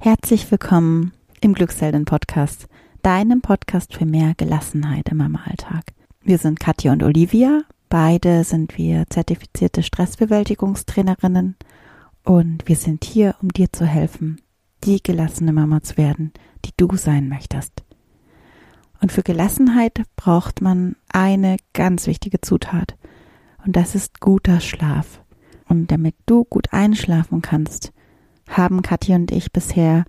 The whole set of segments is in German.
Herzlich willkommen im Glückshelden Podcast, deinem Podcast für mehr Gelassenheit im Mama-Alltag. Wir sind Katja und Olivia. Beide sind wir zertifizierte Stressbewältigungstrainerinnen und wir sind hier, um dir zu helfen, die gelassene Mama zu werden, die du sein möchtest. Und für Gelassenheit braucht man eine ganz wichtige Zutat. Und das ist guter Schlaf. Und damit du gut einschlafen kannst, haben Katja und ich bisher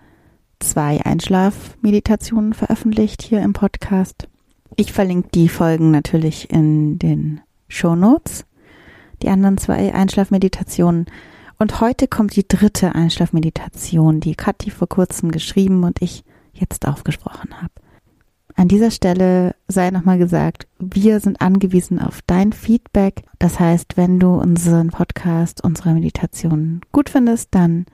zwei Einschlafmeditationen veröffentlicht hier im Podcast. Ich verlinke die Folgen natürlich in den Show Notes. Die anderen zwei Einschlafmeditationen. Und heute kommt die dritte Einschlafmeditation, die Kathi vor kurzem geschrieben und ich jetzt aufgesprochen habe. An dieser Stelle sei nochmal gesagt, wir sind angewiesen auf dein Feedback. Das heißt, wenn du unseren Podcast, unsere Meditation gut findest, dann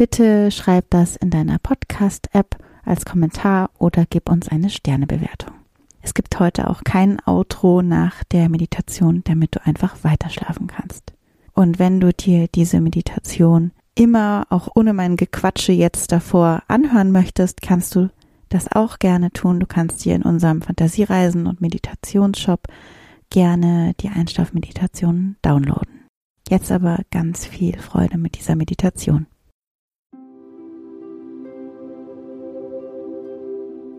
Bitte schreib das in deiner Podcast-App als Kommentar oder gib uns eine Sternebewertung. Es gibt heute auch kein Outro nach der Meditation, damit du einfach weiterschlafen kannst. Und wenn du dir diese Meditation immer auch ohne mein Gequatsche jetzt davor anhören möchtest, kannst du das auch gerne tun. Du kannst dir in unserem Fantasiereisen und Meditationsshop gerne die Einschlafmeditationen downloaden. Jetzt aber ganz viel Freude mit dieser Meditation.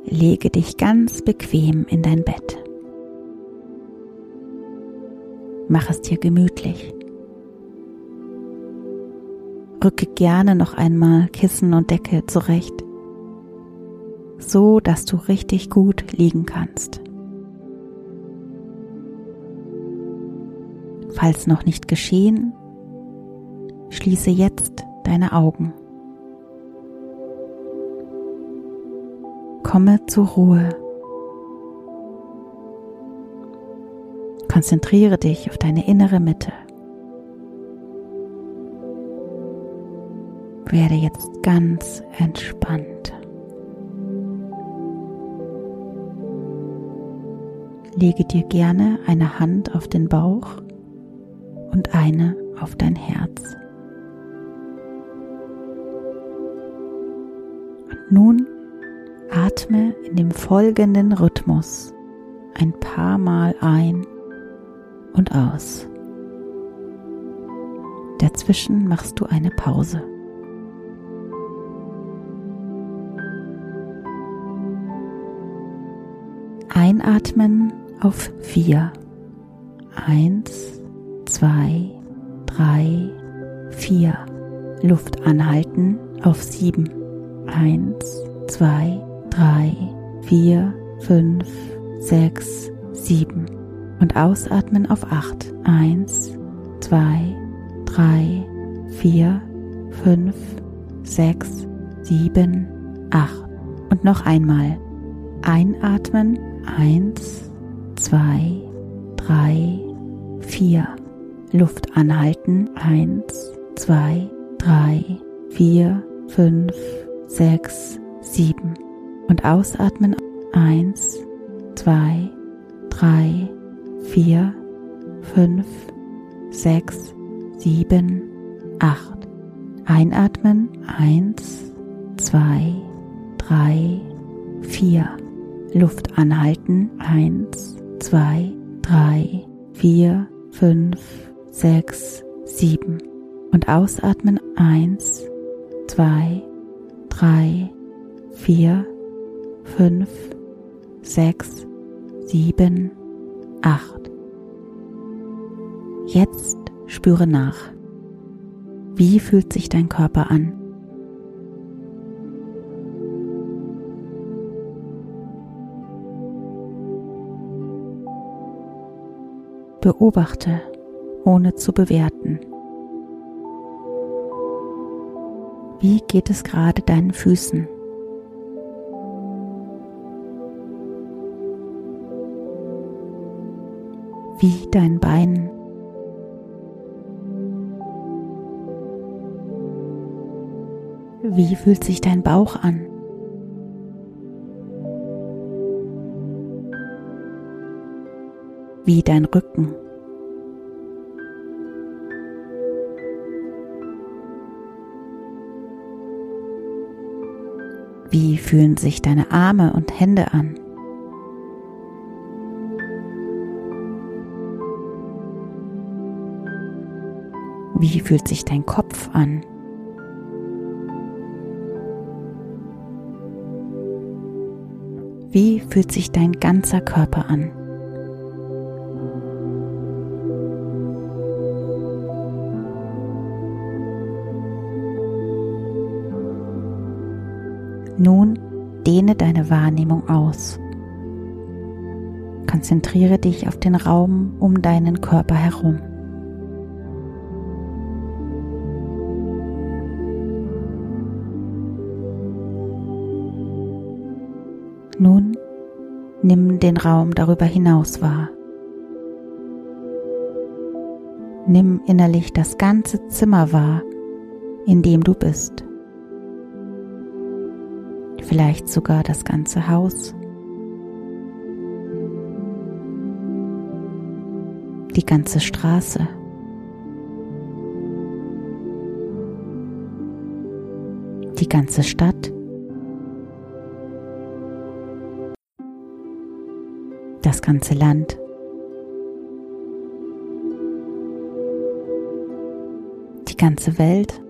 Lege dich ganz bequem in dein Bett. Mach es dir gemütlich. Rücke gerne noch einmal Kissen und Decke zurecht, so dass du richtig gut liegen kannst. Falls noch nicht geschehen, schließe jetzt deine Augen. Komme zur Ruhe. Konzentriere dich auf deine innere Mitte. Werde jetzt ganz entspannt. Lege dir gerne eine Hand auf den Bauch und eine auf dein Herz. Und nun Atme in dem folgenden Rhythmus ein paar Mal ein und aus. Dazwischen machst du eine Pause. Einatmen auf vier. Eins, zwei, drei, vier. Luft anhalten auf sieben. Eins, zwei, drei, vier, fünf, sechs, sieben und ausatmen auf acht. Eins, zwei, drei, vier, fünf, sechs, sieben, acht. Und noch einmal. Einatmen. Eins, zwei, drei, vier. Luft anhalten. Eins, zwei, drei, vier, fünf, sechs, sieben und ausatmen. Eins, zwei, drei, vier, fünf, sechs, sieben, acht. Einatmen. Eins, zwei, drei, vier. Luft anhalten. Eins, zwei, drei, vier, fünf, sechs, sieben. Und ausatmen. Eins, zwei, drei, vier, fünf, sechs, sieben, acht. Jetzt spüre nach. Wie fühlt sich dein Körper an? Beobachte, ohne zu bewerten. Wie geht es gerade deinen Füßen? Wie dein Bein. Wie fühlt sich dein Bauch an? Wie dein Rücken? Wie fühlen sich deine Arme und Hände an? Wie fühlt sich dein Kopf an? Wie fühlt sich dein ganzer Körper an? Nun dehne deine Wahrnehmung aus. Konzentriere dich auf den Raum um deinen Körper herum. Nun nimm den Raum darüber hinaus wahr. Nimm innerlich das ganze Zimmer wahr, in dem du bist. Vielleicht sogar das ganze Haus. Die ganze Straße. Die ganze Stadt. Das ganze Land. Die ganze Welt.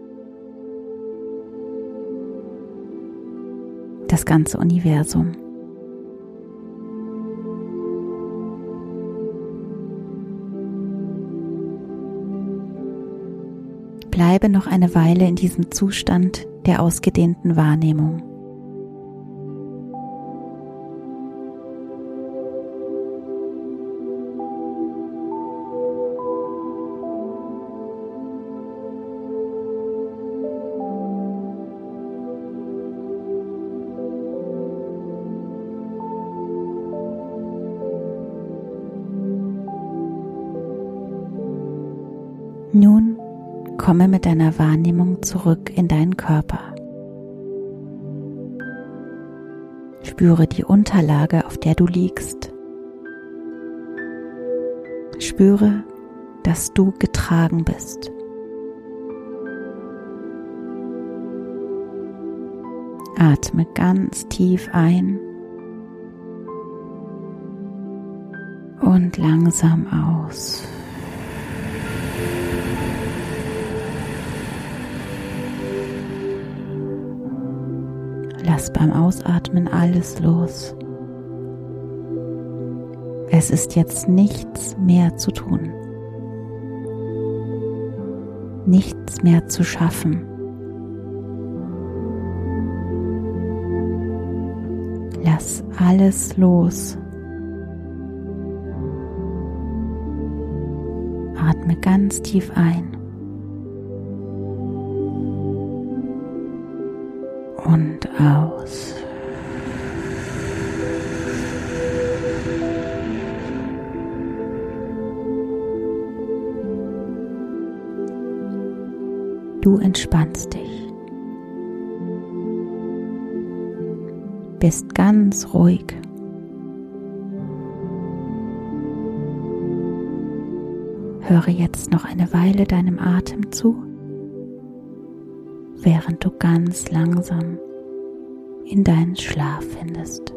Das ganze Universum. Bleibe noch eine Weile in diesem Zustand der ausgedehnten Wahrnehmung. Nun komme mit deiner Wahrnehmung zurück in deinen Körper. Spüre die Unterlage, auf der du liegst. Spüre, dass du getragen bist. Atme ganz tief ein und langsam aus. Lass beim Ausatmen alles los. Es ist jetzt nichts mehr zu tun. Nichts mehr zu schaffen. Lass alles los. Atme ganz tief ein. Aus. Du entspannst dich. Bist ganz ruhig. Höre jetzt noch eine Weile deinem Atem zu während du ganz langsam in deinen Schlaf findest.